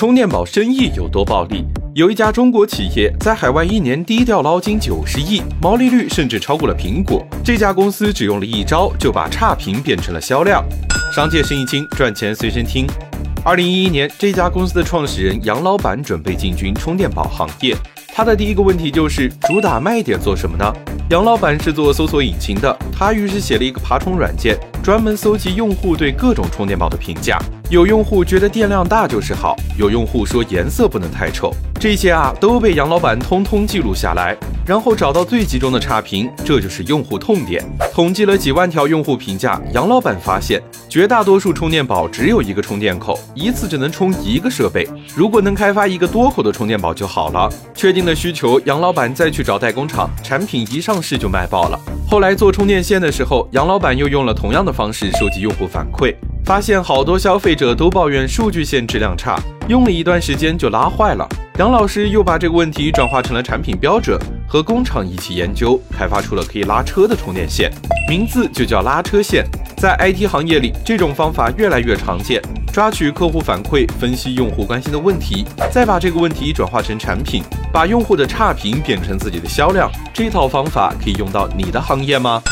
充电宝生意有多暴利？有一家中国企业在海外一年低调捞金九十亿，毛利率甚至超过了苹果。这家公司只用了一招，就把差评变成了销量。商界生意经，赚钱随身听。二零一一年，这家公司的创始人杨老板准备进军充电宝行业。他的第一个问题就是，主打卖点做什么呢？杨老板是做搜索引擎的，他于是写了一个爬虫软件。专门搜集用户对各种充电宝的评价，有用户觉得电量大就是好，有用户说颜色不能太丑，这些啊都被杨老板通通记录下来，然后找到最集中的差评，这就是用户痛点。统计了几万条用户评价，杨老板发现绝大多数充电宝只有一个充电口，一次只能充一个设备。如果能开发一个多口的充电宝就好了。确定了需求，杨老板再去找代工厂，产品一上市就卖爆了。后来做充电线的时候，杨老板又用了同样的方式收集用户反馈，发现好多消费者都抱怨数据线质量差，用了一段时间就拉坏了。杨老师又把这个问题转化成了产品标准，和工厂一起研究，开发出了可以拉车的充电线，名字就叫拉车线。在 IT 行业里，这种方法越来越常见。抓取客户反馈，分析用户关心的问题，再把这个问题转化成产品，把用户的差评变成自己的销量。这套方法可以用到你的行业吗？